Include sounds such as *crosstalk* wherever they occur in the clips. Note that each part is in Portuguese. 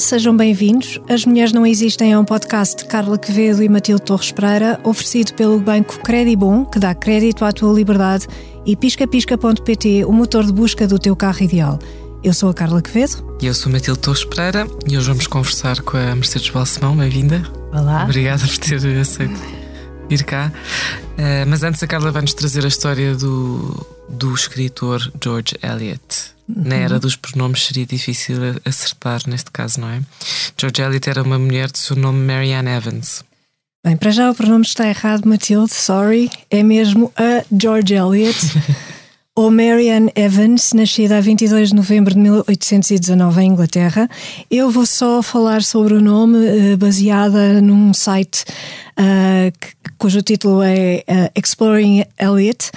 sejam bem-vindos. As Mulheres Não Existem é um podcast de Carla Quevedo e Matilde Torres Pereira, oferecido pelo Banco Credibon, que dá crédito à tua liberdade, e piscapisca.pt, o motor de busca do teu carro ideal. Eu sou a Carla Quevedo. E eu sou a Matilde Torres Pereira e hoje vamos conversar com a Mercedes Balsemão. Bem-vinda. Olá. Obrigada por ter aceito vir cá. Uh, mas antes a Carla vai-nos trazer a história do, do escritor George Eliot. Uhum. Na era dos pronomes seria difícil acertar neste caso, não é? George Eliot era uma mulher de seu nome Marianne Evans. Bem, para já o pronome está errado, Matilde, sorry. É mesmo a George Eliot. *laughs* ou Marianne Evans, nascida a 22 de novembro de 1819 em Inglaterra. Eu vou só falar sobre o nome, uh, baseada num site uh, cujo título é uh, Exploring Eliot.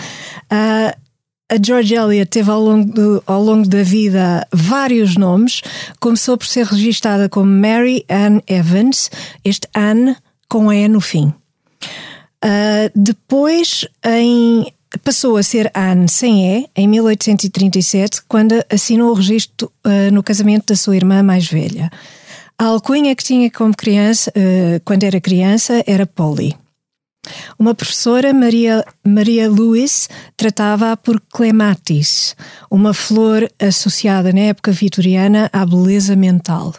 A George Eliot teve ao longo, do, ao longo da vida vários nomes. Começou por ser registada como Mary Ann Evans, este Anne com E no fim. depois, em passou a ser Anne sem E em 1837, quando assinou o registro uh, no casamento da sua irmã mais velha. A alcunha que tinha como criança, uh, quando era criança, era Polly. Uma professora, Maria, Maria Lewis, tratava-a por clematis, uma flor associada na época vitoriana à beleza mental,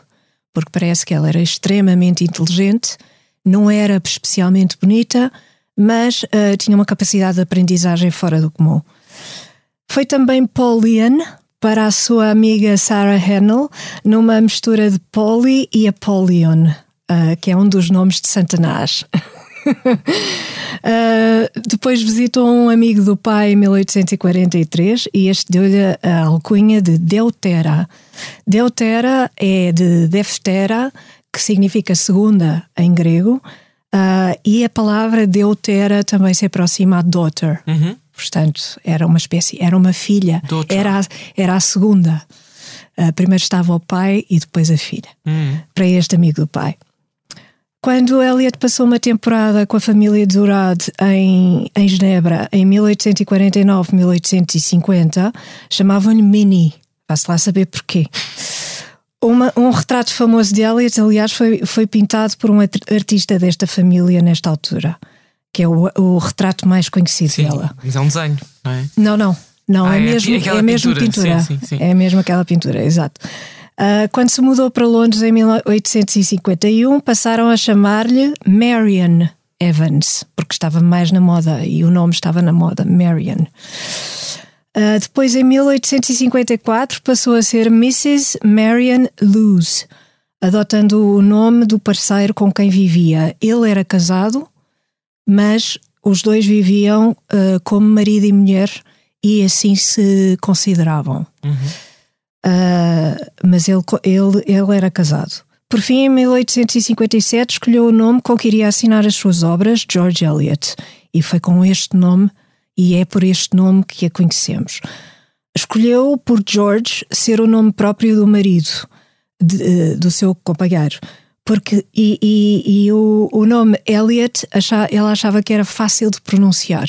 porque parece que ela era extremamente inteligente, não era especialmente bonita, mas uh, tinha uma capacidade de aprendizagem fora do comum. Foi também Paulian para a sua amiga Sarah Hennell, numa mistura de Polly e Apollyon, uh, que é um dos nomes de Satanás. *laughs* Uh, *laughs* depois visitou um amigo do pai em 1843 e este deu-lhe a alcunha de Deutera. Deutera é de Deftera, que significa segunda em grego, Uh, e a palavra deutera também se aproxima a daughter. Uhum. Portanto, era uma espécie, era uma filha. Era a, era a segunda. Uh, primeiro estava o pai e depois a filha. Uhum. Para este amigo do pai. Quando Eliot passou uma temporada com a família de Durad em, em Genebra, em 1849-1850, chamavam-lhe Minnie. Vá-se lá saber porquê. Uma, um retrato famoso de Elliot, aliás, foi, foi pintado por um artista desta família nesta altura, que é o, o retrato mais conhecido sim, dela. Mas é um desenho, não é? Não, não. Não, ah, é, é, mesmo, é, é mesmo pintura. pintura. Sim, sim, é mesmo aquela pintura, exato. Uh, quando se mudou para Londres em 1851, passaram a chamar-lhe Marian Evans, porque estava mais na moda e o nome estava na moda, Marian. Uh, depois, em 1854, passou a ser Mrs. Marian Lewis, adotando o nome do parceiro com quem vivia. Ele era casado, mas os dois viviam uh, como marido e mulher e assim se consideravam. Uhum. Uh, mas ele, ele, ele era casado. Por fim, em 1857, escolheu o nome com que iria assinar as suas obras, George Eliot, e foi com este nome e é por este nome que a conhecemos. Escolheu por George ser o nome próprio do marido, de, eh, do seu companheiro. Porque, e, e, e o, o, nome achava, ela achava que era fácil de pronunciar.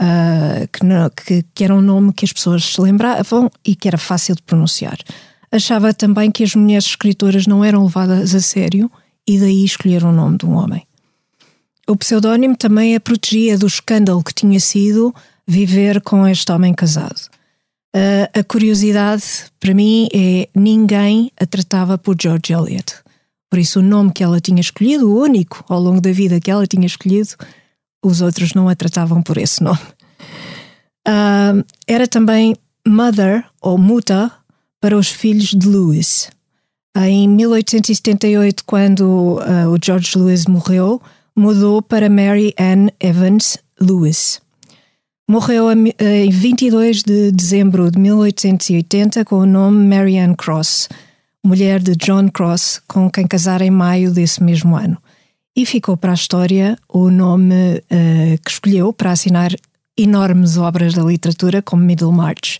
Uh, que, não, que, que, era um nome que as pessoas se lembravam e que era fácil de pronunciar. Achava também que as mulheres escritoras não eram levadas a sério e daí escolheram o nome de um homem. O pseudónimo também a protegia do escândalo que tinha sido viver com este homem casado. Uh, a curiosidade, para mim, é ninguém a tratava por George Eliot. Por isso, o nome que ela tinha escolhido, o único ao longo da vida que ela tinha escolhido, os outros não a tratavam por esse nome. Uh, era também mother ou muta para os filhos de Lewis. Em 1878, quando uh, o George Lewis morreu, mudou para Mary Ann Evans Lewis. Morreu em 22 de dezembro de 1880 com o nome Mary Ann Cross, mulher de John Cross, com quem casara em maio desse mesmo ano. E ficou para a história o nome uh, que escolheu para assinar enormes obras da literatura, como Middlemarch.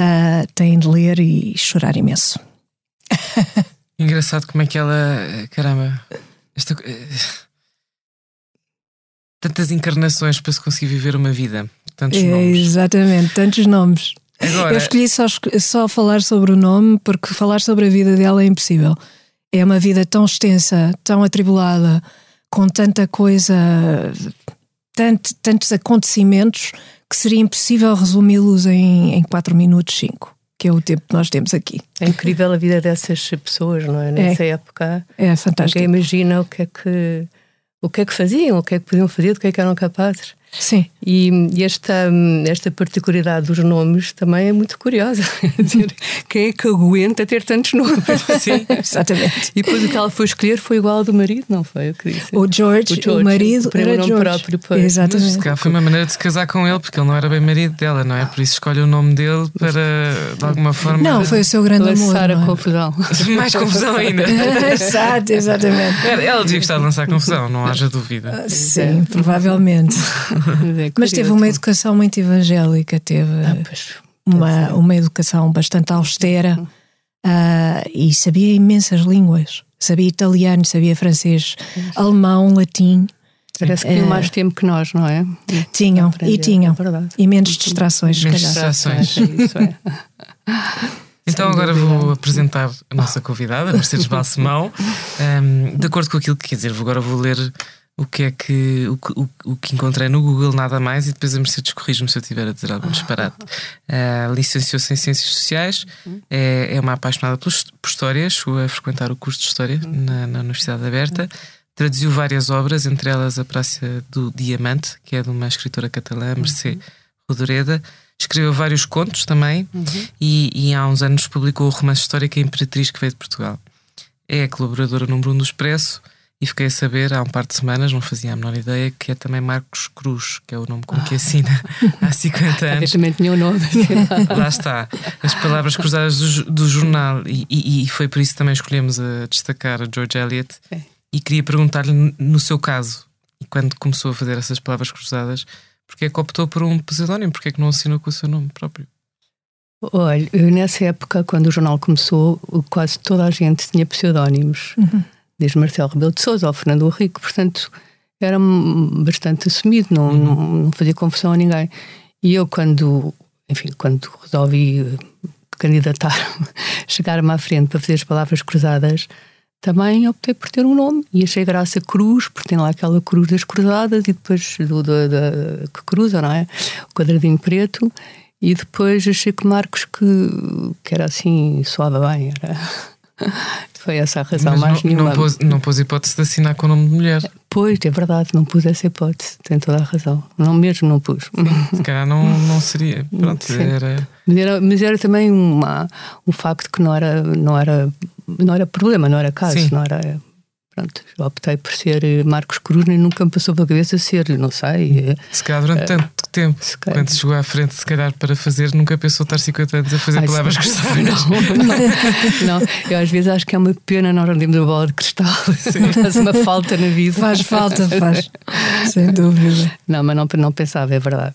Uh, tem de ler e chorar imenso. *laughs* Engraçado como é que ela. Caramba. Esta, tantas encarnações para se conseguir viver uma vida. Tantos é, nomes. Exatamente, tantos nomes. Agora, Eu escolhi só, só falar sobre o nome porque falar sobre a vida dela é impossível. É uma vida tão extensa, tão atribulada, com tanta coisa, tanto, tantos acontecimentos, que seria impossível resumi-los em, em 4 minutos, 5 que é o tempo que nós temos aqui. É incrível a vida dessas pessoas, não é? Nessa é, época. É fantástico. Ninguém imagina o que é que o que é que faziam, o que é que podiam fazer, do que é que eram capazes. Sim. E, e esta, esta particularidade dos nomes também é muito curiosa. *laughs* Quem é que aguenta ter tantos nomes? *laughs* Sim, exatamente. E depois o que ela foi escolher foi igual ao do marido, não foi? O, que disse. o, George, o, George, o marido, o era nome George. próprio. Pois. Exatamente. Mas, foi uma maneira de se casar com ele, porque ele não era bem marido dela, não é? Por isso escolhe o nome dele para, de alguma forma. Não, foi o seu grande amor. Lançar a é? confusão. *laughs* Mais confusão ainda. Exato, exatamente. Ela devia gostar de lançar confusão, não haja dúvida. Sim, provavelmente. É Mas teve uma educação muito evangélica, teve ah, pois, uma, uma educação bastante austera uh, e sabia imensas línguas. Sabia italiano, sabia francês, alemão, latim. Parece que tinham uh, mais tempo que nós, não é? Tinham, e tinham. É e menos distrações, menos distrações. Isso é. *laughs* Então agora vou apresentar a nossa convidada, Mercedes Balsemão. *laughs* Um, de acordo com aquilo que quer dizer, agora vou ler o que é que o, o, o que encontrei no Google, nada mais, e depois a Mercedes corrige-me se eu estiver a dizer algum disparate. Uh, Licenciou-se em Ciências Sociais, é, é uma apaixonada por, por história, chegou a frequentar o curso de História na, na Universidade Aberta, traduziu várias obras, entre elas A Praça do Diamante, que é de uma escritora catalã, Mercê Rodoreda. Escreveu vários contos também uhum. e, e, há uns anos publicou o romance histórico A Imperatriz que veio de Portugal. É a colaboradora número um do Expresso e fiquei a saber há um par de semanas, não fazia a menor ideia, que é também Marcos Cruz, que é o nome com que assina há 50 anos. também tinha o nome. *laughs* Lá está, as palavras cruzadas do, do jornal, e, e, e, foi por isso que também escolhemos a destacar a George Eliot. É. E queria perguntar-lhe, no seu caso, e quando começou a fazer essas palavras cruzadas, porque é que optou por um pseudónimo? Porque é que não assinou com o seu nome próprio? Olha, nessa época, quando o jornal começou, quase toda a gente tinha pseudónimos. Uhum desde Marcelo Rebelo de Sousa ao Fernando Henrique, portanto era bastante assumido, não, uhum. não, fazia confusão a ninguém. E eu quando, enfim, quando resolvi candidatar, *laughs* chegar-me à frente para fazer as palavras cruzadas, também optei por ter um nome e achei graça Cruz, porque tem lá aquela cruz das cruzadas e depois do, do, do que cruza, não é? O quadradinho preto. E depois achei que Marcos que, que era assim, soava bem, era *laughs* foi essa a razão Mas mais não, nenhuma. Não pôs, não pôs hipótese de assinar com o nome de mulher. Pois, é verdade, não pus essa hipótese, tem toda a razão. Não mesmo não pus. Se calhar não, não seria. *laughs* Pronto, era... Mas, era. Mas era também uma, um facto que não era, não era, não era problema, não era caso, Sim. não era Pronto, optei por ser eh, Marcos Cruz, nem nunca me passou pela cabeça ser, não sei. Eh, se calhar durante uh, tanto tempo, calhar. quando chegou à frente, se calhar para fazer, nunca pensou estar 50 anos a fazer Ai, palavras cruzadas. *laughs* Não, não, eu às vezes acho que é uma pena nós não termos a bola de cristal. Sim. *laughs* Faz uma falta na vida. Faz falta, faz. Sem dúvida. Não, mas não, não pensava, é verdade.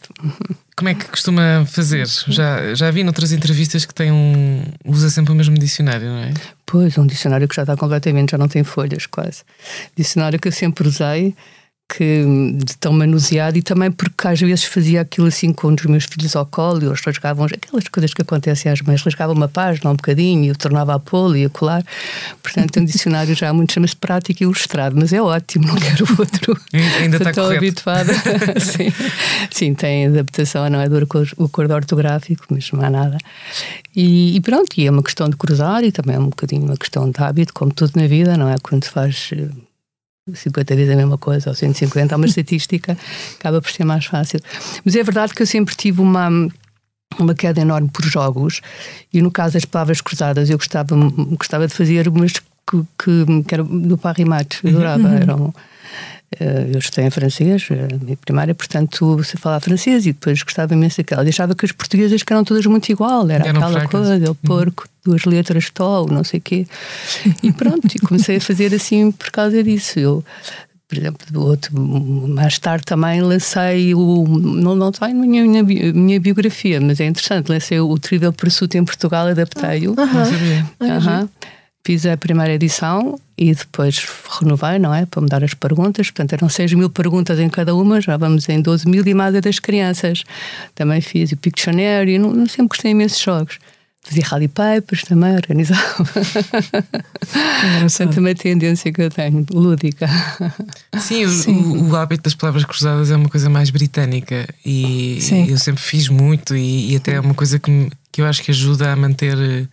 Como é que costuma fazer? Já, já vi noutras entrevistas que tem um. usa sempre o mesmo dicionário, não é? Pois, um dicionário que já está completamente, já não tem folhas quase. Dicionário que eu sempre usei que de tão manuseado e também porque às vezes fazia aquilo assim com os meus filhos ao colo e eles rasgavam aquelas coisas que acontecem às mães, rasgavam uma página um bocadinho e eu tornava a pô-lo e a colar. Portanto, é um dicionário já muito chama-se prático e ilustrado, mas é ótimo, não quero outro. Ainda está Estou habituada. *laughs* sim. sim, tem adaptação, não é do acordo ortográfico, mas não há nada. E, e, pronto, e é uma questão de cruzar e também é um bocadinho uma questão de hábito, como tudo na vida, não é? Quando se faz 50 vezes a mesma coisa, ou 150, há uma estatística, *laughs* acaba por ser mais fácil. Mas é verdade que eu sempre tive uma uma queda enorme por jogos e no caso das palavras cruzadas eu gostava, gostava de fazer umas que, que, que era do Parrimat, adorava, uhum. eram eh, eu estudei em francês, a minha primária, portanto, você falava francês e depois gostava imenso daquela. Deixava que as portuguesas que eram todas muito igual, era Eram aquela fracas. coisa, o uhum. porco, uhum. duas letras, tol, não sei o quê. E pronto, e comecei a fazer assim por causa disso. Eu, por exemplo, outro, mais tarde também lancei o. Não, não está na minha, minha, minha, biografia, mas é interessante. Lancei o Trivial Pursuit em Portugal, adaptei-o. Ah, uh -huh. uh -huh. Fiz a primeira edição e depois renovei, não é? Para mudar as perguntas. Portanto, eram 6 mil perguntas em cada uma, já vamos em 12 mil e mais das crianças. Também fiz o Pictionary, não, não sempre gostei imenso de jogos. Fazia rally papers também, organizava. Portanto, uma tendência que eu tenho, lúdica. Sim, Sim. O, o, hábito das palavras cruzadas é uma coisa mais britânica e Sim. eu sempre fiz muito e, e até é uma coisa que, me, que eu acho que ajuda a manter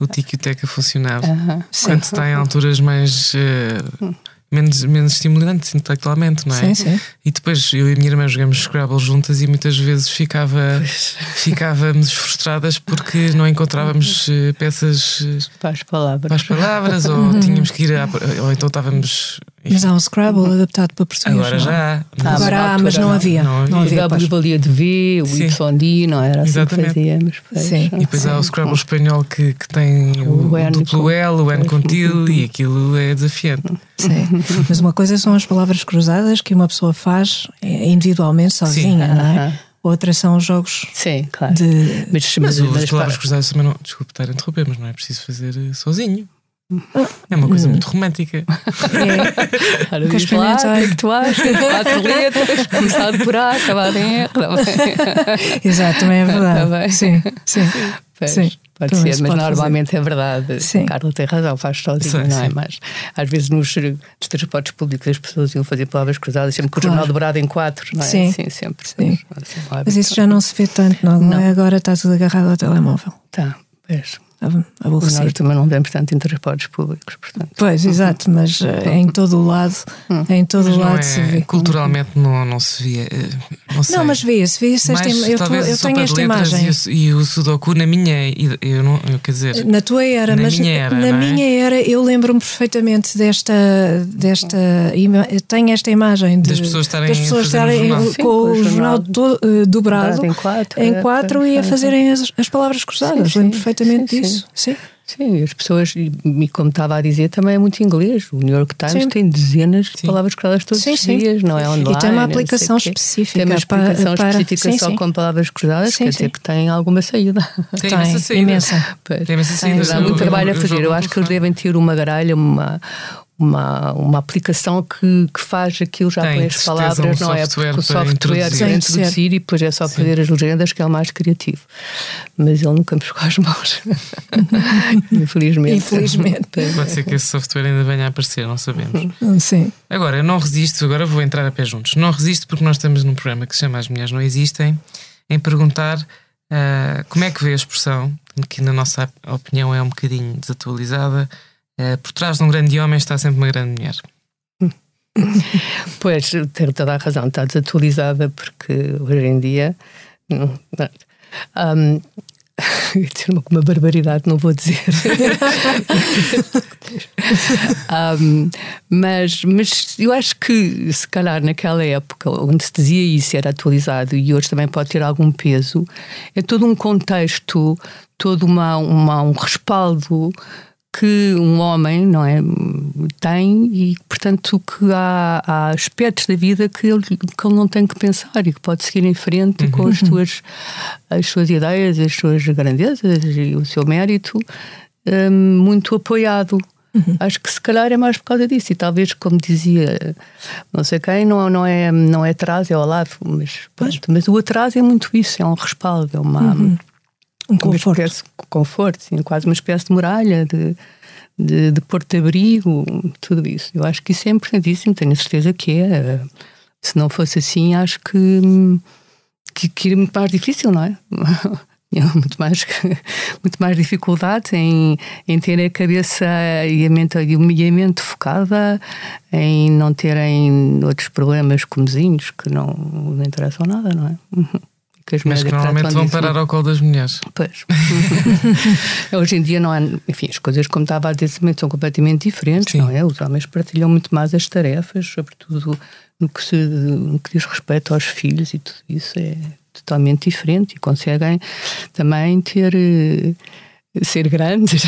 o tico e o teco a funcionar. Uh -huh. Quando se está em alturas mais. Uh, menos, menos estimulantes intelectualmente, não é? Sim, sim. E depois eu e a minha irmã jogamos Scrabble juntas e muitas vezes ficava, ficávamos frustradas porque não encontrávamos eh, peças eh, para as palavras, para as palavras ou tínhamos que ir, a, ou então estávamos mas há um Scrabble adaptado para português. Agora já há. Agora há, mas não havia. Não havia. Não havia o valia de V, o YD, não era assim Exatamente. que fazíamos. Sim. E depois Sim. há o Scrabble espanhol que, que tem o, o, N duplo L, o N com tilde, e aquilo é desafiante. Sim. Mas uma coisa são as palavras cruzadas que uma pessoa faz individualmente, sozinha, Sim. não é? Outra são os jogos. Sim, claro. De... Mas, mas, mas, as palavras cruzadas também não. Desculpe estar a interromper, mas não é preciso fazer eh, sozinho. É uma coisa muito romântica. É. Ora, diz lá, o que é que tu achas? Quatro letras, começado por A, acabado em R. Exato, também é verdade. Tá sim, sim. Pois, sim. Pode ser, mas pode normalmente fazer. é verdade. Sim. Carla tem razão, faz sozinho, sim, não é? Mas às vezes nos, nos transportes públicos as pessoas iam fazer palavras cruzadas, sempre com claro. o jornal dobrado em quatro, não é? Sim, sim sempre. Sim. Mas isso já não se vê tanto, não, não. é? Agora está tudo agarrado ao telemóvel. Tá, pois aborrecido. Nós também não temos tanto em transportes públicos, portanto. Pois, exato, mas uh, em todo o lado, hum. em todo o lado é, se vê. Culturalmente não, não se via. Eh, não, não mas vê-se, vê-se esta Eu, tô, eu tenho esta imagem. E o, e o Sudoku na minha, eu não, eu, quer dizer. Na tua era, na mas minha era, na é? minha era eu lembro-me perfeitamente desta, desta. Tenho esta imagem de, das pessoas estarem, das pessoas estarem com o jornal do, uh, dobrado em quatro, em quatro é, e a fazerem as, as palavras cruzadas. Lembro perfeitamente disso. Sim. Sim, as pessoas, e como estava a dizer, também é muito inglês. O New York Times sim. tem dezenas de palavras cruzadas todos sim, os dias, não é online. E tem uma aplicação específica. Tem uma aplicação para, específica para... só sim, com palavras cruzadas, sim, quer dizer que tem alguma saída. Tem, tem imensa saída. Imensa. Pois. Tem imensa saída. Há muito trabalho a fazer. Eu acho que eles devem ter uma gralha, uma, uma, uma aplicação que, que faz aquilo já Tem, com as palavras, um não é? Porque o software introduzir. é introduzir e depois é só fazer as legendas que é o mais criativo. Mas ele nunca me ficou às mãos. *laughs* Infelizmente. Infelizmente. Pode ser que esse software ainda venha a aparecer, não sabemos. Hum, sim. Agora, eu não resisto, agora vou entrar a pé juntos. Não resisto porque nós estamos num programa que se chama As Mulheres Não Existem, em perguntar uh, como é que vê a expressão, que na nossa opinião é um bocadinho desatualizada por trás de um grande homem está sempre uma grande mulher. *laughs* Pois, tem toda a razão, está desatualizada porque hoje em dia. Um, dizer uma, uma barbaridade, não vou dizer. *laughs* um, mas, mas eu acho que, se calhar, naquela época onde se dizia isso era atualizado e hoje também pode ter algum peso, é todo um contexto, todo uma, uma um respaldo que um homem não é tem e portanto que há, há aspectos da vida que ele, que ele não tem que pensar e que pode seguir em frente uhum. com as suas as suas ideias as suas grandezas e o seu mérito um, muito apoiado uhum. acho que se calhar é mais por causa disso e talvez como dizia não sei quem não não é não é atrás é ao lado mas pronto, mas o atraso é muito isso é um respaldo é uma uhum um conforto. Espécie, conforto, sim, quase uma espécie de muralha, de, de, de porto-abrigo, tudo isso. Eu acho que isso é importantíssimo, tenho a certeza que é. Se não fosse assim, acho que, que, que era muito mais difícil, não é? *laughs* muito mais, *laughs* muito mais dificuldade em, em ter a cabeça e a mente, e a mente focada em não terem outros problemas comezinhos que não, não interessam nada, não é? *laughs* que as Mas que normalmente vão parar ao colo das mulheres. Pois. *laughs* Hoje em dia não há, enfim, as coisas, como estava a dizer, são completamente diferentes, Sim. não é? Os homens partilham muito mais as tarefas, sobretudo no que, se, no que diz respeito aos filhos e tudo isso é totalmente diferente e conseguem também ter eh, ser grandes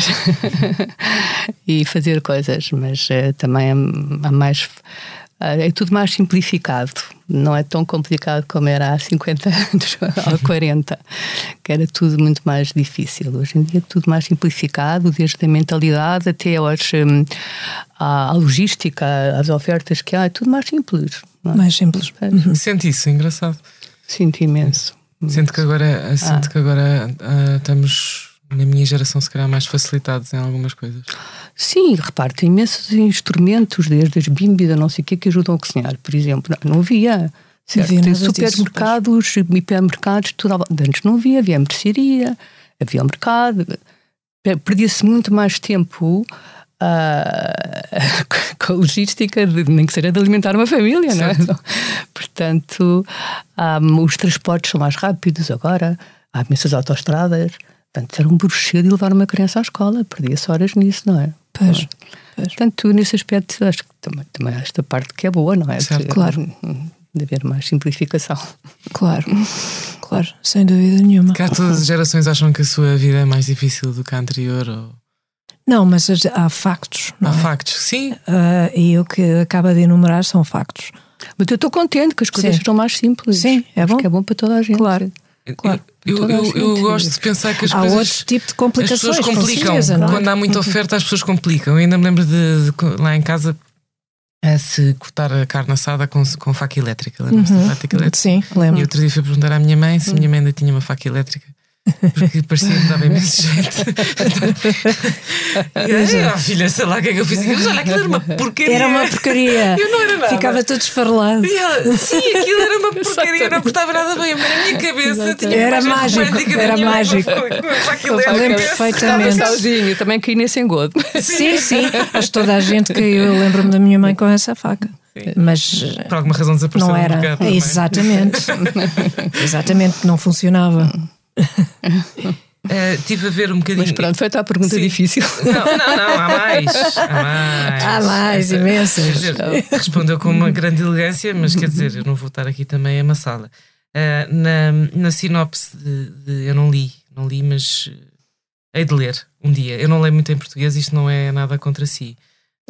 *laughs* e fazer coisas, mas uh, também há mais é tudo mais simplificado. Não é tão complicado como era há 50 anos *laughs* ou 40, que era tudo muito mais difícil. Hoje em dia é tudo mais simplificado, desde a mentalidade até aos, um, à, logística, às ofertas que há, é tudo mais simples. É? Mais simples. Uhum. Sente isso, é engraçado. Sinto imenso. Sinto que agora, sinto ah. que agora uh, estamos na minha geração, se calhar, mais facilitados em algumas coisas. Sim, repare, tem imensos instrumentos, desde as bímbidas, não sei o que, que ajudam a cozinhar. Por exemplo, não, não havia. Certo? Havia supermercados, disso, hipermercados, tudo. Antes não havia, havia mercearia, havia o mercado. Perdia-se muito mais tempo uh, *laughs* com a logística, de, nem que seja de alimentar uma família, certo. não é? *laughs* Portanto, um, os transportes são mais rápidos agora, há imensas autoestradas. Portanto, era um bruxedo de levar uma criança à escola, perdia-se horas nisso, não é? Pois, pois. Portanto, nesse aspecto, acho que também, também esta parte que é boa, não é? Certo, de, claro. De haver mais simplificação. Claro, claro, sem dúvida nenhuma. Cá todas as gerações acham que a sua vida é mais difícil do que a anterior? Ou... Não, mas há factos. Há é? factos, sim. Uh, e o que acaba de enumerar são factos. Mas eu estou contente que as coisas sejam mais simples. Sim, é bom. que é bom para toda a gente. Claro. Claro. Eu, eu, eu, gosto de pensar que as há coisas. Há outro tipo de complicações. As pessoas complicam. É? Quando há muita oferta, as pessoas complicam. Eu ainda me lembro de, de lá em casa a se cortar a carne assada com, com faca elétrica. Lembra-se uhum. da faca elétrica? Sim, lembro. E outro dia fui perguntar à minha mãe se a minha mãe ainda tinha uma faca elétrica. Porque parecia que dava imenso jeito. *laughs* e, ah, filha, sei lá o que é que eu fiz. Mas olha, aquilo era uma porcaria. Era uma porcaria. *laughs* Eu não era nada. Ficava todo esfarelado. Ela, sim, aquilo era uma porcaria, não cortava nada bem. Mas na minha cabeça tinha Era mágico. Era mágico. Lembro perfeitamente. Sozinho, também caí nesse engodo. Sim, sim. Mas toda a gente caiu. Eu lembro-me da minha mãe com essa faca. Sim. Mas por alguma razão desapareceu não era. Mercado, Exatamente. *laughs* Exatamente, não funcionava. Uh, *laughs* tive a ver um bocadinho. Mas pronto, foi a pergunta Sim. difícil. Não, não, não, há mais. Há mais, *laughs* há mais imensas. respondeu com uma grande elegância, mas quer dizer, eu não vou estar aqui também a amassá-la. Uh, na, na sinopse de, de, Eu não li, não li, mas hei de ler um dia. Eu não leio muito em português, isto não é nada contra si.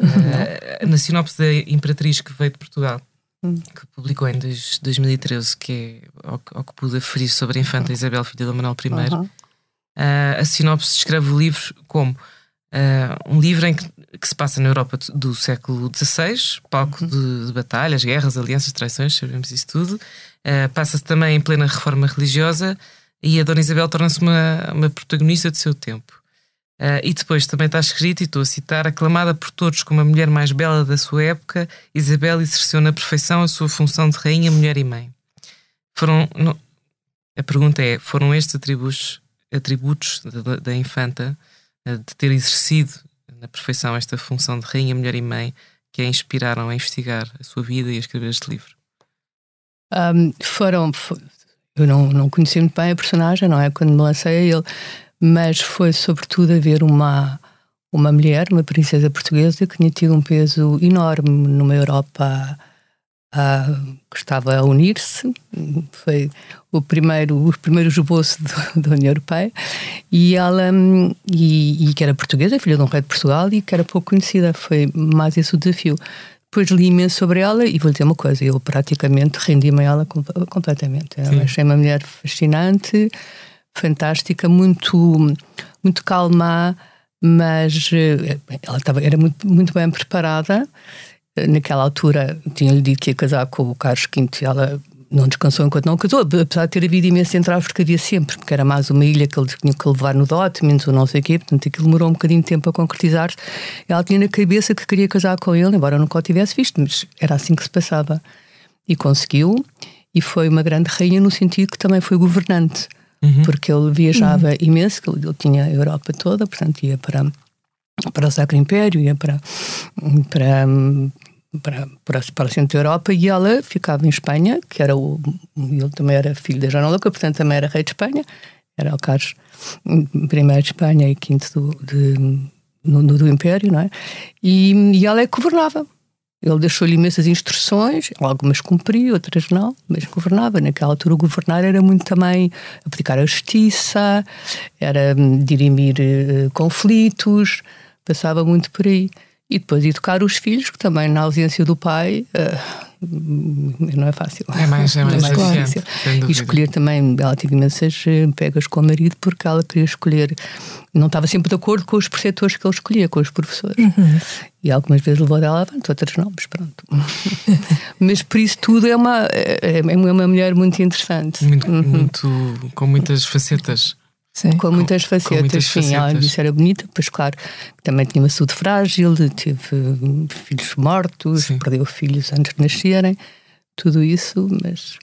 Uh, na sinopse da Imperatriz que veio de Portugal, Hum. que publicou em 2013, que é ao, ao, que pude aferir sobre a infanta Isabel, filha de Manuel I. Uhum. Uh, a sinopse descreve o livro como uh, um livro em que, que, se passa na Europa do século XVI, palco uhum. de, de, batalhas, guerras, alianças, traições, sabemos isso tudo. Uh, Passa-se também em plena reforma religiosa e a Dona Isabel torna-se uma, uma protagonista do seu tempo. Uh, e depois também está escrito, e estou a citar, aclamada por todos como a mulher mais bela da sua época, Isabel exerceu na perfeição a sua função de rainha, mulher e mãe. Foram, não, a pergunta é, foram estes atributos, atributos da, da infanta uh, de ter exercido na perfeição esta função de rainha, mulher e mãe que a inspiraram a investigar a sua vida e a escrever este livro? Um, foram, eu não, não conheci muito bem a personagem, não é? Quando me lancei a ele, mas foi sobretudo haver uma, uma mulher, uma princesa portuguesa, que tinha tido um peso enorme numa Europa que estava a unir-se. Foi o primeiro, os primeiros esboços *laughs* da União Europeia. E ela, e, e, que era portuguesa, filha de um rei de Portugal, e que era pouco conhecida. Foi mais esse o desafio. Depois li imenso sobre ela e vou dizer uma coisa: eu praticamente rendi-me a ela completamente. Eu achei uma mulher fascinante fantástica, muito, muito calma, mas eh, ela estava, era muito, muito bem preparada. Naquela altura, tinha-lhe dito que ia casar com o Carlos V e ela não descansou enquanto não casou, apesar de ter havido que havia sempre, porque era mais uma ilha que ele tinha que levar no dote, menos ou não sei o quê, portanto aquilo demorou um bocadinho de tempo a concretizar-se. Ela tinha na cabeça que queria casar com ele, embora nunca o tivesse visto, mas era assim que se passava. E conseguiu, e foi uma grande rainha no sentido que também foi governante uhum. porque ele viajava uhum. imenso, ele, ele tinha a Europa toda, portanto ia para, para o Sacro Império, ia para, para, para, para, para o centro da Europa e ela ficava em Espanha, que era o. Ele também era filho da Joana Louca, portanto também era rei de Espanha, era o Carlos I de Espanha e quinto do, de, no, do Império, não é? E, e ela é que governava. Ele deixou-lhe imensas instruções, algumas cumpria, outras não, mas governava. Naquela altura, governar era muito também aplicar a justiça, era hum, dirimir uh, conflitos, passava muito por aí. E depois educar os filhos, que também na ausência do pai uh, não é fácil. É mais, é mais, é mais difícil. E escolher também, ela teve imensas eh, pegas com o marido porque ela queria escolher, não estava sempre de acordo com os preceptores que ele escolhia, com os professores. Uhum. E algumas vezes levou dela avante, outras não, mas pronto. *laughs* mas por isso tudo é uma, é, é uma mulher muito interessante. Muito, uhum. muito com muitas facetas. Sim. Com muitas facetas, com muitas sim. Facetas. Ela disse era bonita, pois claro, também tinha uma saúde frágil, teve filhos mortos, sim. perdeu filhos antes de nascerem, tudo isso, mas.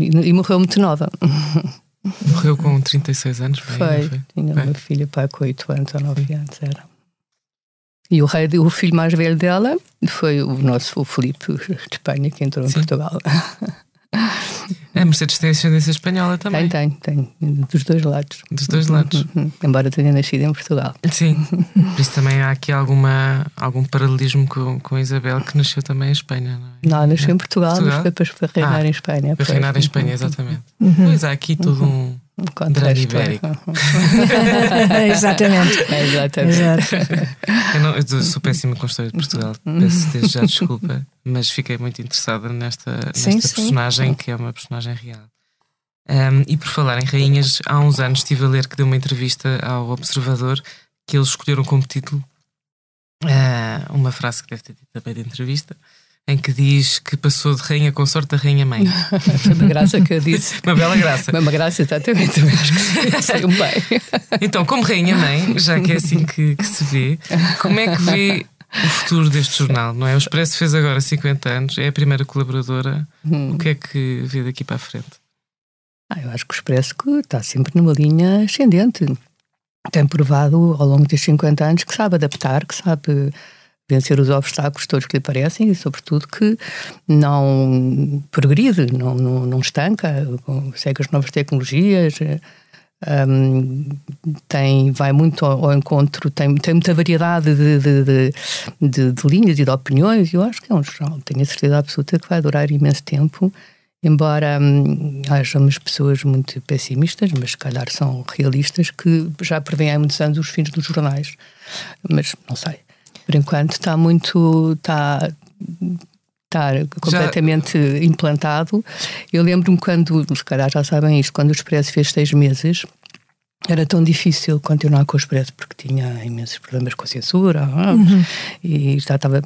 E, e morreu muito nova. *laughs* Morreu com 36 anos? Bem, foi. foi. Tinha uma filha pai com 8 anos ou 9 anos, era. E o, rei, o filho mais velho dela foi o nosso o Filipe de Espanha, que entrou Sim. em Portugal. *laughs* A Mercedes tem ascendência espanhola também? Tem, tem, tem. Dos dois lados. Dos dois lados. Uhum, uhum. Embora tenha nascido em Portugal. Sim. *laughs* Por isso também há aqui alguma, algum paralelismo com, com a Isabel, que nasceu também em Espanha, não é? Não, nasceu em Portugal, Portugal? mas foi para, para reinar ah, em Espanha. Para reinar em Espanha, exatamente. Uhum. Pois há aqui todo um um drama ibérico. *laughs* Exatamente. Exatamente. Eu, não, eu sou péssima com a história de Portugal, peço *laughs* desde já desculpa, mas fiquei muito interessada nesta, sim, nesta sim. personagem, que é uma personagem real. Um, e por falar em rainhas, há uns anos estive a ler que deu uma entrevista ao Observador que eles escolheram como título uh, uma frase que deve ter dito também de entrevista, em que diz que passou de rainha consorte a rainha mãe. *laughs* Foi uma graça que eu disse. *laughs* uma bela graça. Uma graça, exatamente. Saiu bem. *laughs* Então, como rainha mãe, já que é assim que, que, se vê, como é que vê o futuro deste jornal? Não é? O Expresso fez agora 50 anos, é a primeira colaboradora. Hum. O que é que vê daqui para a frente? Ah, eu acho que o Expresso está sempre numa linha ascendente. Tem provado ao longo destes 50 anos que sabe adaptar, que sabe vencer os obstáculos todos que lhe aparecem e, sobretudo, que não progride, não, não, não estanca, segue as novas tecnologias, um, tem, vai muito ao, ao, encontro, tem, tem muita variedade de, de, de, de, de linhas e de opiniões. Eu acho que é um jornal, tenho a certeza absoluta que vai durar imenso tempo. Embora hum, umas pessoas muito pessimistas, mas se calhar são realistas, que já prevêem há muitos anos os fins dos jornais. Mas não sei por enquanto está muito. Está, está completamente já... implantado. Eu lembro-me quando, os caras já sabem isto, quando o Expresso fez seis meses, era tão difícil continuar com o Expresso porque tinha imensos problemas com a censura uhum. e já estava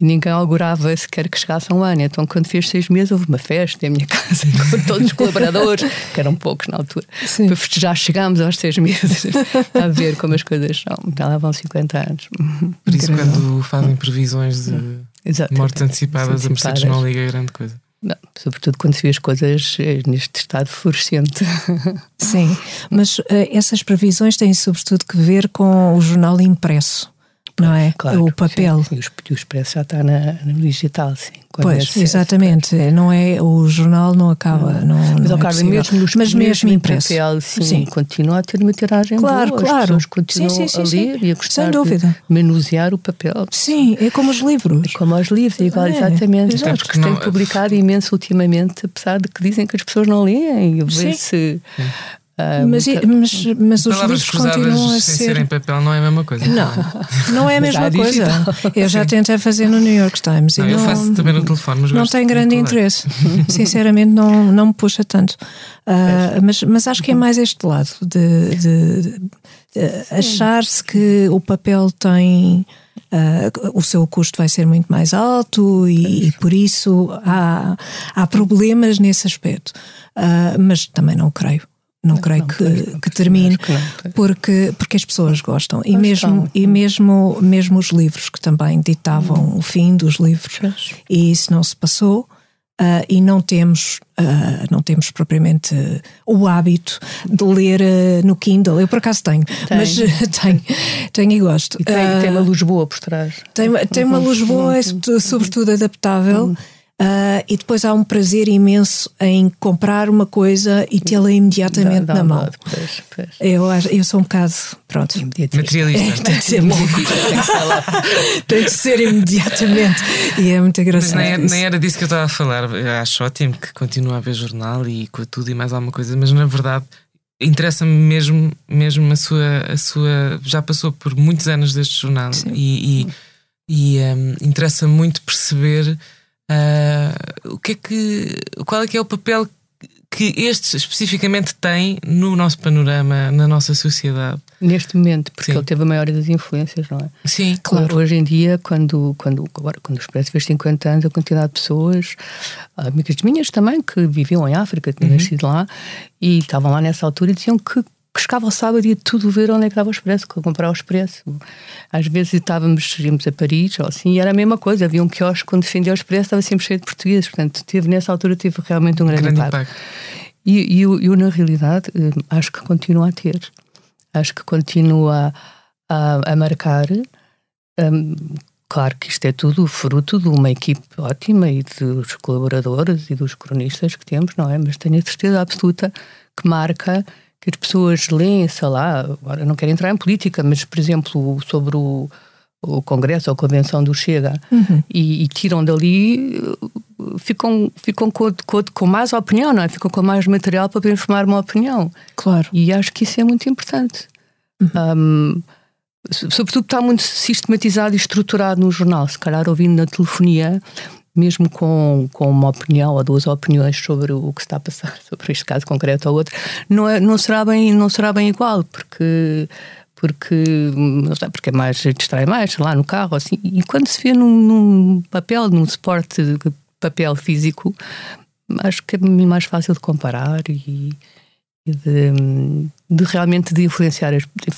ninguém augurava sequer que chegasse um ano. Então, quando fez seis meses, houve uma festa em minha *laughs* casa com todos os colaboradores, que eram poucos na altura. Sim. Para festejar, chegámos aos seis meses *laughs* a ver como as coisas são. Já lá vão 50 anos. Por isso, quando fazem previsões de Exato. mortes antecipadas, a Mercedes não liga grande coisa. Não, sobretudo quando se vê as coisas eh, neste estado fluorescente. Sim, *laughs* mas uh, essas previsões têm sobretudo que ver com o jornal impresso não é? Claro, o papel. Sim. E o Expresso já está na, no digital, sim. Pois, é exatamente. Não é, o jornal não acaba. Não, mas, não é mesmo, nos, mas mesmo impresso. Papel, sim, sim, continua a ter uma tiragem claro, boa. Claro, As pessoas continuam sim, sim, a ler e a gostar Sem dúvida. de manusear o papel. Sim, é como os livros. É como os livros, é igual, é, exatamente. Exato. Porque se tem publicado imenso ultimamente, apesar de que dizem que as pessoas não leem. E vê-se mas, mas, mas os livros continuam a ser. Sem ser em papel não é a mesma coisa. Não, não é *laughs* a mesma coisa. Eu já tentei fazer no New York Times. Não, e eu não, faço também no telefone, mas Não tem grande interesse. *laughs* Sinceramente, não, não me puxa tanto. Uh, mas, mas acho que é mais este lado de, de, de, de achar-se que o papel tem. Uh, o seu custo vai ser muito mais alto e, e por isso há, há problemas nesse aspecto. Uh, mas também não creio não, creio não, que, não, que termine que porque porque as pessoas gostam. E mesmo e mesmo mesmo os livros que também ditavam hum. o fim dos livros. E isso não se passou uh, e não temos uh, não temos propriamente uh, o hábito de ler no Kindle. Eu por acaso tenho tem. mas *laughs* tenho tenho e gosto. E tem, tem uma luz boa por trás. tem, tem uma luz boa é sobretudo adaptável. Hum. Uh, e depois há um prazer imenso em comprar uma coisa e tê-la imediatamente dá, dá na mão. Pois, pois. Eu, eu sou um bocado, pronto, materialista. *laughs* É, *laughs* tem que ser louco. *laughs* tem que ser imediatamente. E é muito engraçado. Mas nem, nem, era disso que eu estava a falar. Eu acho ótimo que continue a haver jornal e com tudo e mais alguma coisa, mas na verdade interessa-me mesmo, mesmo a sua, a sua. Já passou por muitos anos deste jornal Sim. e, e, e um, interessa muito perceber Uh, o que é que, qual é que é o papel que este especificamente tem no nosso panorama, na nossa sociedade? Neste momento, porque Sim. ele teve a maior das influências, não é? Sim, claro. Hoje em dia, quando, quando, agora, quando o Expresso fez 50 anos, a quantidade de pessoas, amigas minhas também, que viviam em África, tinham uhum. nascido lá, e estavam lá nessa altura e diziam que que chegava ao sábado e ia tudo ver onde é que estava o expresso, comprar o expresso. Às vezes estávamos, íamos a Paris ou assim, e era a mesma coisa. Havia um quiosque quando defendia o expresso, estava sempre cheio de portugueses. Portanto, teve, nessa altura teve realmente um grande, grande impacto. impacto. E, e eu, eu, na realidade, eh, acho que continua a ter. Acho que continua a, a marcar. Um, claro que isto é tudo fruto de uma equipe ótima e dos colaboradores e dos cronistas que temos, não é? Mas tenho a certeza absoluta que marca que as pessoas leem, sei lá, agora não quero entrar em política, mas, por exemplo, sobre o, o Congresso ou a Convenção do Chega uhum. e, e, tiram dali, ficam, ficam com, com, com, mais opinião, não é? Ficam com mais material para informar uma opinião. Claro. E acho que isso é muito importante. Uhum. Um, sobretudo está muito sistematizado e estruturado no jornal, se calhar ouvindo na telefonia mesmo com, com uma opinião ou duas opiniões sobre o que está a passar, *laughs* sobre este caso concreto ou outro, não, é, não, será, bem, não será bem igual, porque porque não sei, porque é mais distrai mais lá no carro assim. E quando se vê num, num papel num suporte papel físico acho que é mais fácil de comparar e, de, de, realmente de influenciar,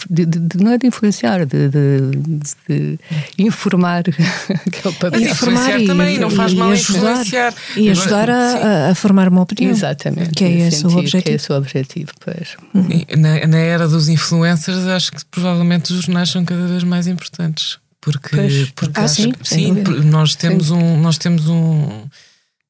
de, de, não é de influenciar, de, de informar, *laughs* que é o papel. Informar e, também, não faz e, mal ajudar, influenciar. E ajudar a, a, formar uma opinião. Exatamente. Que é esse sentido, o objetivo. Que é esse o objetivo, pois. Uhum. Na, na, era dos influencers, acho que provavelmente os jornais são cada vez mais importantes. Porque, pois. porque ah, sim, sim nós temos sim. um. Nós temos um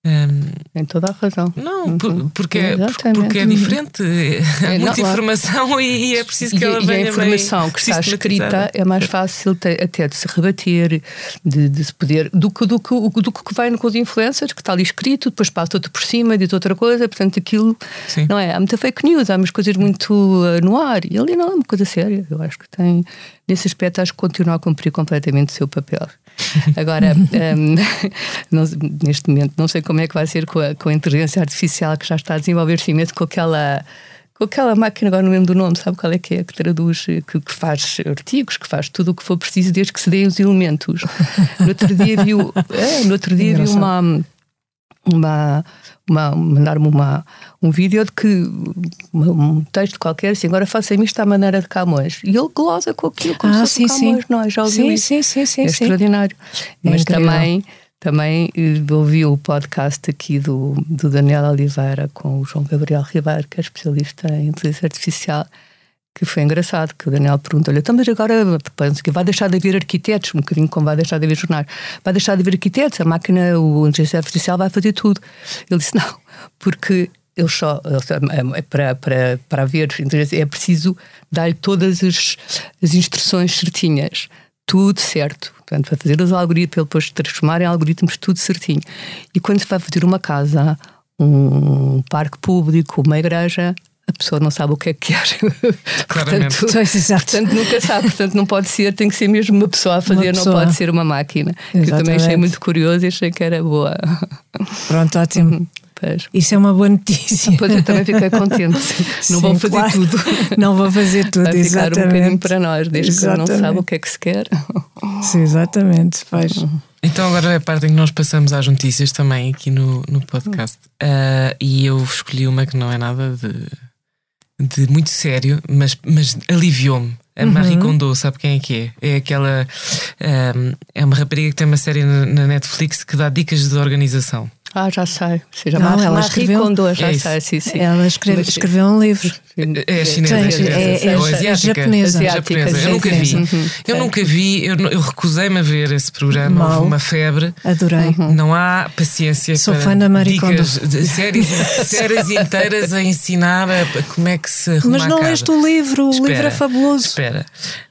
um, Tem toda a razão. Não, uhum. porque, é, porque é diferente. É, *laughs* muita não, informação e, e, é preciso que e, ela venha. E a informação que está escrita é mais fácil te, até de se rebater, de, de, se poder. do que, do, que, do que vai com os influencers, que está ali escrito, depois passa outro por cima, diz outra coisa, portanto aquilo. Sim. Não é? Há muita fake news, há umas coisas muito uh, no ar e ali não é uma coisa séria. Eu acho que tem. Nesse aspecto, acho que continua a cumprir completamente o seu papel. Agora, um, *laughs* não, neste momento, não sei como é que vai ser com a, com a inteligência artificial que já está a desenvolver-se imenso com aquela com aquela máquina, agora não lembro do nome, sabe qual é que é? Que traduz, que, que faz artigos, que faz tudo o que for preciso desde que se deem os elementos. No outro dia viu, *laughs* é, no outro dia viu uma, uma, uma mandar-me uma, um vídeo de que um texto qualquer assim, agora faça-me isto à maneira de Camões e ele glosa com aquilo como ah, se fosse sim, Camões, sim. não é? Já ouviu sim, isso? Sim, sim, sim, é extraordinário. É Mas incrível. também também eh, ouvi o podcast aqui do, do Daniel Oliveira com o João Gabriel Ribeiro, que é especialista em inteligência artificial, que foi engraçado, que o Daniel perguntou-lhe, então, mas agora vai deixar de haver arquitetos, um bocadinho como vai deixar de haver jornais, vai deixar de haver arquitetos, a máquina, o inteligência artificial vai fazer tudo. Ele disse, não, porque eles só, é, é para, para, para haver é preciso dar-lhe todas as, as instruções certinhas, tudo certo. Portanto, para fazer os algoritmos, para depois transformar em algoritmos, tudo certinho. E quando se vai fazer uma casa, um parque público, uma igreja, a pessoa não sabe o que é que quer. *laughs* Claramente. portanto, portanto, nunca sabe. Portanto, não pode ser, tem que ser mesmo uma pessoa a fazer, pessoa. não pode ser uma máquina. Que eu também achei muito curioso e achei que era boa. Pronto, ótimo. Uhum. Isso é uma boa notícia. Pois eu também fiquei contente. *laughs* Não Sim, vão fazer claro. tudo. Não vão fazer tudo, Vai ficar exatamente. um bocadinho para nós, desde exatamente. que não sabe o que é que se quer. Sim, exatamente. Faz. Uhum. Então agora é a parte em que nós passamos às notícias também aqui no, no podcast. Uh, e eu escolhi uma que não é nada de de muito sério, mas, mas aliviou-me. A uhum. Marie Kondo, sabe quem é que é? É aquela. Um, é uma rapariga que tem uma série na Netflix que dá dicas de organização. Ah, já sei. Seja, não, ela escreveu, Kondo, já é sei, sim, sim. Ela escreve, escreveu um livro. É chinesa, é, chinesa, é, é, ou asiática. É japonesa. japonesa. Eu nunca vi. Uhum. Eu nunca vi, eu, eu recusei-me a ver esse programa, Mal. houve uma febre. Adorei. Uhum. Não há paciência Sou para fã da Marie dicas de séries, *laughs* séries inteiras a ensinar a, como é que se arruma Mas não leste o livro, o livro é fabuloso. Espera.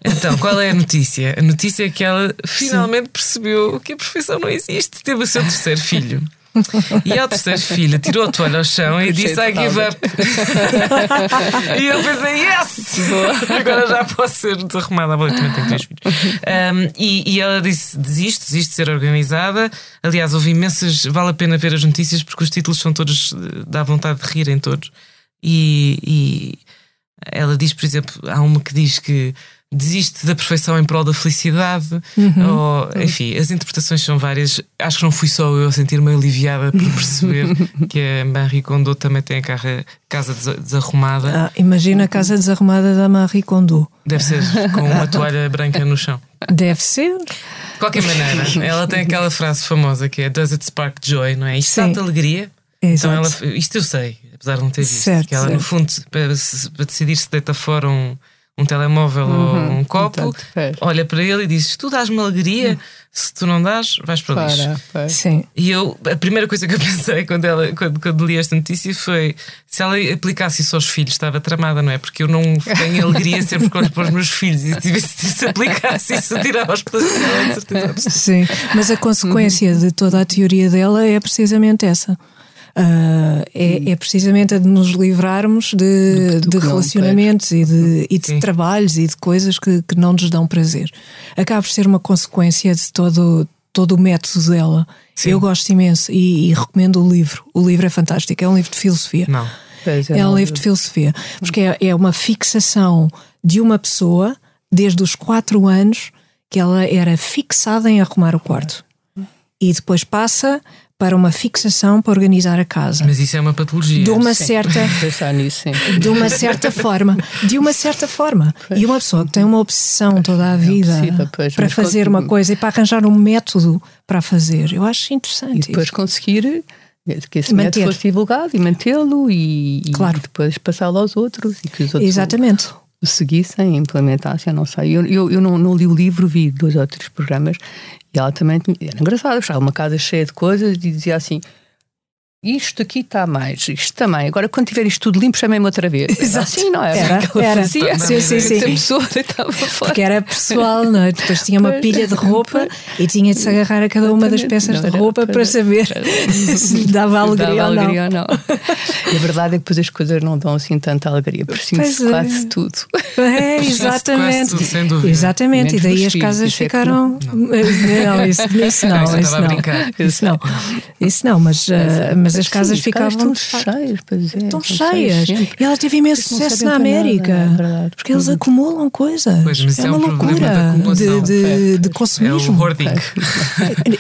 Então, qual é a notícia? A notícia é que ela finalmente Sim. percebeu que a profissão não existe. Teve o seu terceiro filho. *laughs* E ao terceiro filho tirou a toalha ao chão e disse I give up. *laughs* e eu pensei, yes! Boa. *laughs* Agora já posso ser desarrumada. Boa, também tenho três filhos. Um, e, e, ela disse: desiste, desiste de ser organizada. Aliás, houve imensas. Vale a pena ver as notícias porque os títulos são todos. dá vontade de rir em todos. E, e ela diz, por exemplo, há uma que diz que desiste da perfeição em prol da felicidade. Uhum. Ou, enfim, as interpretações são várias. Acho que não fui só eu a sentir-me aliviada por *laughs* perceber que a Marie Kondo também tem a casa desarrumada. Ah, imagina a casa desarrumada da Marie Kondo. Deve ser com uma *laughs* toalha branca no chão. Deve ser. De qualquer maneira, ela tem aquela frase famosa que é Does it spark joy, não é? Isto dá alegria. Exato. Então ela, isto eu sei, apesar de não ter visto. Certo, que ela, certo. no fundo, para, para decidir se deita fora um um telemóvel uhum, ou um copo, olha para ele e diz: Tu dás-me alegria, se tu não dás, vais para o lixo. Sim. E eu, a primeira coisa que eu *laughs* pensei quando, ela, quando, quando li esta notícia foi: se ela aplicasse isso aos filhos, estava tramada, não é? Porque eu não tenho alegria *laughs* sempre para os meus filhos e se, se aplicasse isso, tirava os pedaços dela, Sim, mas a consequência uhum. de toda a teoria dela é precisamente essa. Uh, é, é, precisamente a de nos livrarmos de, do, do de relacionamentos e de, e de trabalhos e de coisas que, que não nos dão prazer. Acaba por ser uma consequência de todo, todo o método dela. Sim. Eu gosto imenso e, e, recomendo o livro. O livro é fantástico, é um livro de filosofia. Não. É um livro de filosofia, porque é, é uma fixação de uma pessoa desde os quatro anos que ela era fixada em arrumar o quarto. E depois passa para uma fixação para organizar a casa. Mas isso é uma patologia. De uma sim. certa *laughs* nisso, sim. de uma certa forma, de uma certa forma. Pois. E uma pessoa que tem uma obsessão toda a vida é pois, para fazer uma coisa e para arranjar um método para fazer, eu acho interessante. E depois isso. conseguir que esse Manter. método fosse divulgado e mantê-lo e, claro. e depois passá-lo aos outros e que os outros Exatamente. O seguissem, implementassem, não sei. Eu, eu, eu não, não, li o livro, vi dois ou três programas e ela também era engraçada, estava uma casa cheia de coisas e dizia assim: isto aqui está mais, isto também. Agora, quando tiver isto tudo limpo, chamei-me outra vez. *laughs* Exato. Assim, não é? Era, era. Fazia. Sim, sim, sim. A pessoa estava fora. Porque era pessoal, não é? Depois tinha uma pilha de roupa e tinha de se agarrar a cada uma das peças de roupa para saber se lhe dava alegria, dava ou, alegria não. ou não. E a verdade é que depois as coisas não dão assim tanta alegria. É. quase tudo. É, exatamente. Tudo, sem dúvida. Exatamente. E daí as casas isso ficaram. É não. não, isso, isso não. Isso não. Isso não. Isso não, mas, mas as casas ficavam estavam cheias, pois é. Estão cheias. E ela teve imenso sucesso na América. Nada, é porque eles acumulam coisas. Pois, mas é, é uma loucura de, de, de, consumismo. É o hoarding.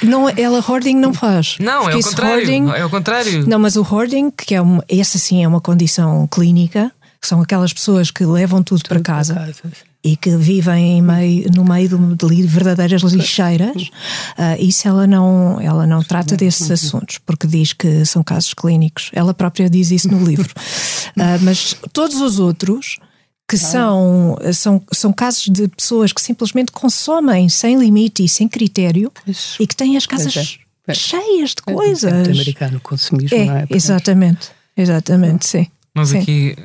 não, ela hoarding não faz. Não, é o contrário. Hoarding, é o contrário. Não, mas o hoarding, que é uma, essa sim é uma condição clínica, são aquelas pessoas que levam tudo, tudo para casa. Para casa e que vivem meio, no meio de verdadeiras lixeiras, uh, isso ela não, ela não trata desses assuntos, porque diz que são casos clínicos. Ela própria diz isso no livro. Uh, *laughs* mas todos os outros que são, são, são casos de pessoas que simplesmente consomem sem limite e sem critério e que têm as casas é. cheias de é, coisas. É, americano consumismo, é, não é? Exatamente, exatamente, sim. Nós sim. aqui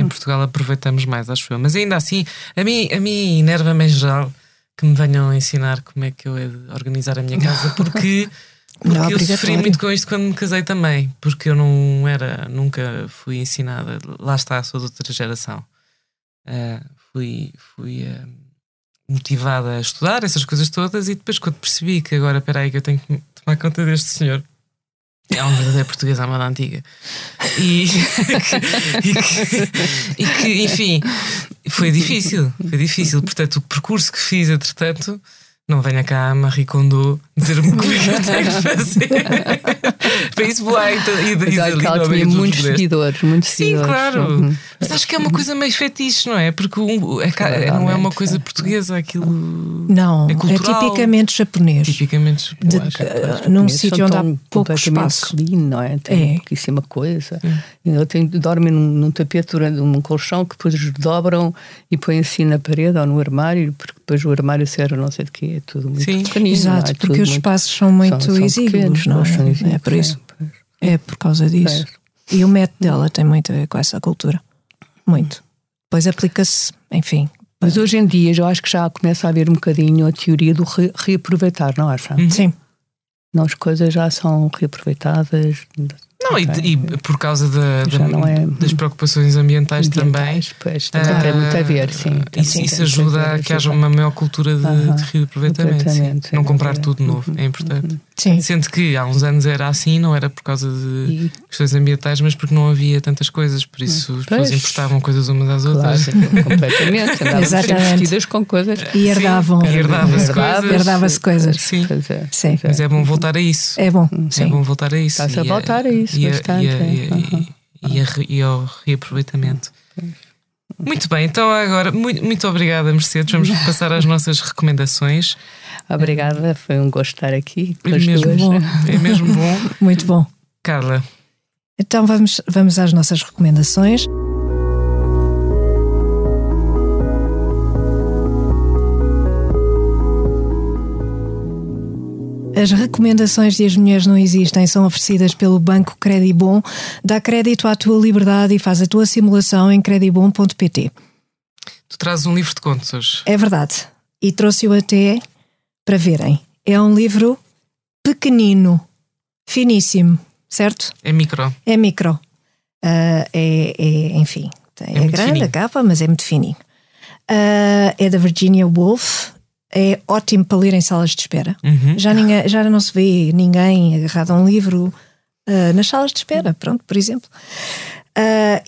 em Portugal aproveitamos mais, acho eu. Mas ainda assim, a mim, a mim enerva-me em geral que me venham a ensinar como é que eu de organizar a minha casa, porque, *laughs* porque não, eu sofri muito com isto quando me casei também, porque eu não era, nunca fui ensinada. Lá está, sou de outra geração. Uh, fui fui uh, motivada a estudar essas coisas todas e depois quando percebi que agora, espera aí, que eu tenho que tomar conta deste senhor é um verdadeiro português à moda antiga. E, *laughs* e, que, e, que, enfim, foi difícil. Foi difícil. Portanto, o percurso que fiz, entretanto, não venha cá a Marie Kondo dizer-me como é que eu tenho que fazer. *laughs* Para isso e, e, e ali ela tinha muitos seguidores, muitos Sim, seguidores. claro. Uhum. Mas acho que é uma coisa meio fetiche, não é? Porque um, é, é, não é uma coisa portuguesa, aquilo. Não, é, cultural. é tipicamente japonês. Tipicamente japonês. De, uh, num sítio onde há pouco espaço. Clean, não é? Tem é. pouquíssima coisa. É. Eu tenho, dormem num, num tapete durante um colchão que depois dobram e põem assim na parede ou no armário, porque depois o armário serve não sei de quê, é tudo muito Sim. pequenino. Exato, é? porque os muito, espaços são muito são, exíguos, não é? É por isso. É por causa disso. E o método dela tem muito a ver com essa cultura. Muito. Depois aplica-se, enfim. Mas hoje em dia eu acho que já começa a haver um bocadinho a teoria do re reaproveitar, não acha? Uhum. Sim. Não, as coisas já são reaproveitadas. Não, okay. e, e, por causa da, da, é... das preocupações ambientais, ambientais também. Pois, também uh, tem muito a ver, sim. Isso, isso ajuda a, que haja uma maior cultura de, uh -huh. de reaproveitamento. Não comprar tudo novo, é importante. Sim. Sendo que há uns anos era assim, não era por causa de e... questões ambientais, mas porque não havia tantas coisas, por isso as pessoas importavam coisas umas às outras. Claro, *laughs* completamente. Andavam vestidas com coisas. E herdavam. Herdava-se coisas. Herdava-se coisas. Sim. É, Sim. Mas é bom voltar a isso. É bom. Sim. É bom voltar a isso. Está-se a voltar a isso, e bastante. E, e ao reaproveitamento. Muito bem, então agora, muito, muito obrigada, Mercedes. Vamos *laughs* passar às nossas recomendações. Obrigada, foi um gosto estar aqui. É mesmo duas. bom. É *laughs* mesmo bom. muito bom. Carla. Então vamos, vamos às nossas recomendações. As recomendações de As Mulheres Não Existem são oferecidas pelo Banco Credibon. Dá crédito à tua liberdade e faz a tua simulação em credibon.pt. Tu trazes um livro de contos hoje. É verdade. E trouxe-o até para verem. É um livro pequenino, finíssimo, certo? É micro. É micro. Uh, é, é, enfim, é, é grande fininho. a capa, mas é muito fininho. Uh, é da Virginia Woolf é ótimo para ler em salas de espera. Uhum. Já, ninguém, já não se vê ninguém agarrado a um livro uh, nas salas de espera, pronto, por exemplo.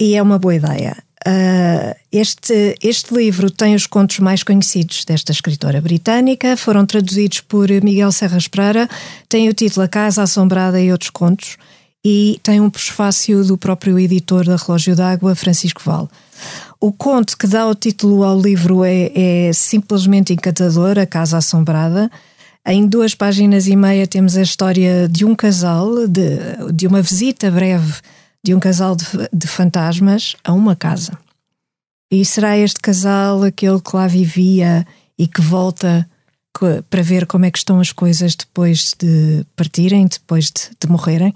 E é uma boa ideia. Uh, este, este livro tem os contos mais conhecidos desta escritora britânica, foram traduzidos por Miguel Serras Pereira, tem o título A Casa Assombrada e Outros Contos, e tem um prefácio do próprio editor da Relógio d'Água, Francisco Val. O conto que dá o título ao livro é, é simplesmente encantador, A Casa Assombrada. Em duas páginas e meia temos a história de um casal, de, de uma visita breve de um casal de, de fantasmas a uma casa. E será este casal aquele que lá vivia e que volta para ver como é que estão as coisas depois de partirem, depois de, de morrerem?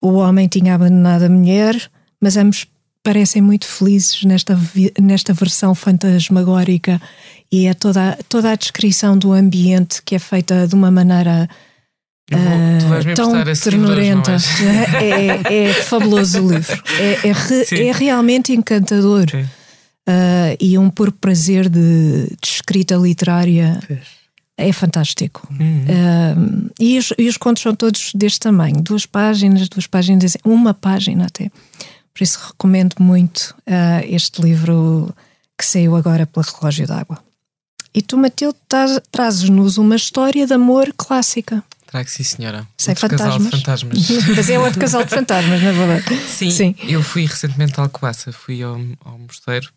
O homem tinha abandonado a mulher, mas ambos parecem muito felizes nesta, nesta versão fantasmagórica e é toda, toda a descrição do ambiente que é feita de uma maneira uh, tão ternurenta. É, é, é, fabuloso o livro. É, é, re, é realmente encantador. Uh, e um puro prazer de, de escrita literária. É fantástico. Uhum. Uh, e, os, e os contos são todos deste tamanho: duas páginas, duas páginas, uma página até. Por isso recomendo muito uh, este livro que saiu agora pela Relógio d'Água. E tu, Matilde, trazes-nos uma história de amor clássica. Trago, sim, senhora. Sem fantasmas. fantasmas. *laughs* Mas é outro casal de fantasmas, na verdade. Sim, sim, eu fui recentemente a Alcobaça, fui ao, ao mosteiro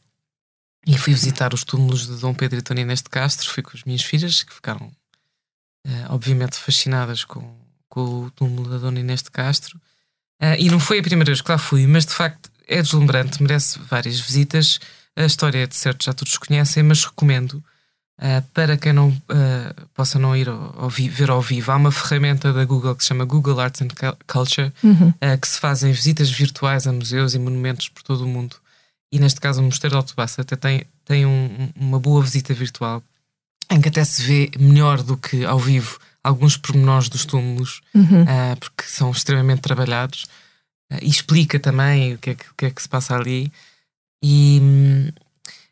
e fui visitar os túmulos de Dom Pedro e Dona Inês de Castro. Fui com as minhas filhas, que ficaram, uh, obviamente, fascinadas com, com o túmulo da Dona Inês de Castro. Uh, e não foi a primeira vez que lá fui, mas de facto é deslumbrante, merece várias visitas. A história, de certo, já todos conhecem, mas recomendo uh, para quem não uh, possa não ir ao, ao ver ao vivo. Há uma ferramenta da Google que se chama Google Arts and Culture, uhum. que se fazem visitas virtuais a museus e monumentos por todo o mundo. E neste caso, o Mosteiro de Altobaça até tem, tem um, uma boa visita virtual em que até se vê melhor do que ao vivo alguns pormenores dos túmulos, uhum. uh, porque são extremamente trabalhados, uh, e explica também o que é que, o que, é que se passa ali. E,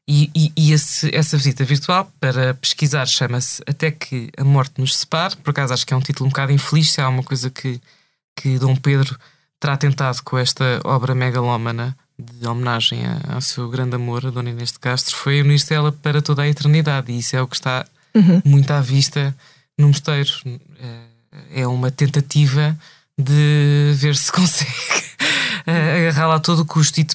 e, e, e esse, essa visita virtual para pesquisar chama-se Até que a Morte nos separe. Por acaso acho que é um título um bocado infeliz, se há uma coisa que, que Dom Pedro terá tentado com esta obra megalómana de homenagem ao seu grande amor, a Dona Inês de Castro, foi unir-se ela para toda a eternidade. E isso é o que está uhum. muito à vista no mosteiro. É, é uma tentativa de ver se *laughs* consegue agarrá-la a todo custo. E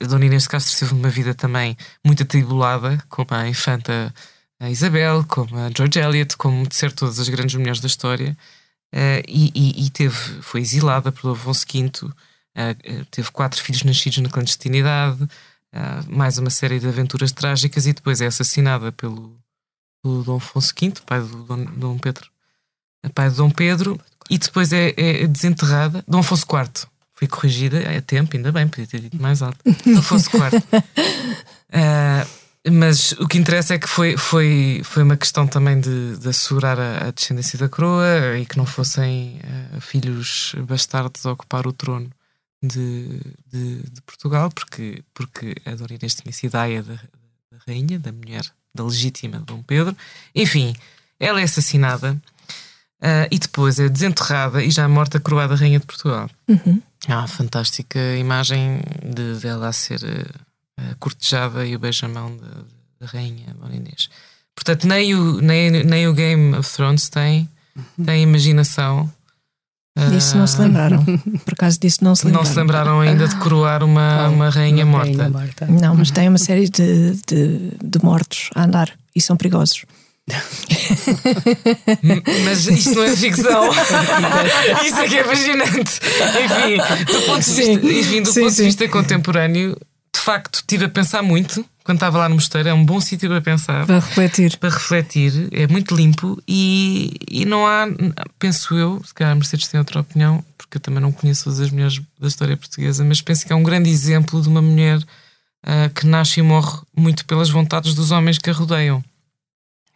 a Dona Inês de Castro teve uma vida também muito atribulada, como a infanta a Isabel, como a George Eliot, como de ser todas as grandes mulheres da história. Uh, e, e, e, teve, foi exilada por Afonso V, uh, teve quatro filhos nascidos na clandestinidade, uh, mais uma série de aventuras trágicas, e depois é assassinada pelo, do Dom Afonso V, pai do Dom, Dom Pedro, pai do Dom Pedro, e depois é, é desenterrada. Dom Afonso IV foi corrigida é tempo, ainda bem, podia ter dito mais alto. Dom Afonso IV. uh, mas o que interessa é que foi, foi, foi uma questão também de, de assegurar a, a, descendência da coroa e que não fossem uh, filhos bastardos a ocupar o trono de, de, de, Portugal, porque, porque a Dona Inês tinha sido a da, da rainha, da mulher da legítima Dom Pedro. Enfim, ela é assassinada. Uh, e depois é desenterrada e já morta coroada Rainha de Portugal. Uhum. Há uma fantástica imagem de dela a ser uh, cortejada e o beijamão da Rainha Dona Inês. Portanto, nem o, nem, nem o Game of Thrones tem, uhum. tem imaginação. Disso não se lembraram. Por acaso disso não se lembraram. Não se lembraram ainda de coroar uma, uma, rainha, uma morta. rainha morta. Não, mas tem uma série de, de, de mortos a andar e são perigosos. *laughs* Mas isto não é ficção. *laughs* Isso é que é fascinante. Enfim, do ponto de vista, enfim, do sim, ponto sim. de vista contemporâneo, de facto, tive a pensar muito quando estava lá no mosteiro. É um bom sítio para pensar. Para refletir. Para refletir. É muito limpo e, e não há, penso eu, se calhar a Mercedes tem outra opinião, porque eu também não conheço todas as mulheres da história portuguesa, mas penso que é um grande exemplo de uma mulher uh, que nasce e morre muito pelas vontades dos homens que a rodeiam.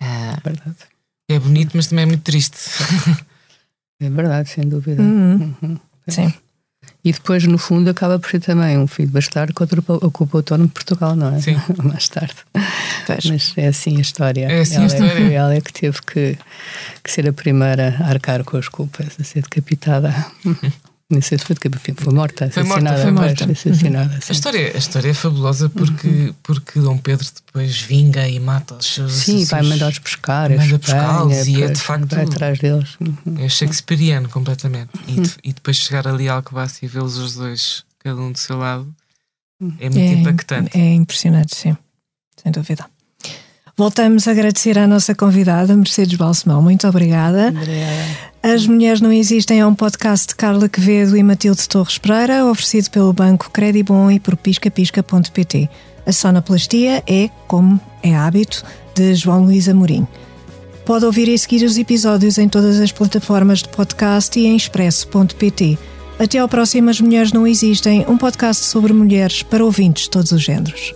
É verdade. É bonito, mas também é muito triste. É verdade, sem dúvida. Uhum. Uhum. Sim. E depois, no fundo, acaba por ser também um filho bastardo que ocupa o trono de Portugal, não é? Sim. *laughs* Mais tarde. Pois. Mas é assim a história. É assim ela a história. É, *laughs* ela é que teve que, que ser a primeira a arcar com as culpas, a ser decapitada. *laughs* Nem sei se foi, foi morta, foi morta, foi morta. assassinada. A, história, a história é fabulosa porque, uhum. porque Dom Pedro depois vinga e mata os seus. Sim, vai mandar-os buscar. Manda buscá-los e é de facto. Vai atrás deles. Uhum. É shakespeariano completamente. E, uhum. e depois chegar ali a Alcobaça e vê-los os dois, cada um do seu lado, é muito é, impactante. É impressionante, sim, sem dúvida. Voltamos a agradecer à nossa convidada, Mercedes Balsemão. Muito obrigada. Obrigada. As Mulheres Não Existem é um podcast de Carla Quevedo e Matilde Torres Pereira, oferecido pelo Banco Credibon e por piscapisca.pt. A sonoplastia é, como é hábito, de João Luís Amorim. Pode ouvir e seguir os episódios em todas as plataformas de podcast e em expresso.pt. Até ao próximo As Mulheres Não Existem, um podcast sobre mulheres para ouvintes de todos os géneros.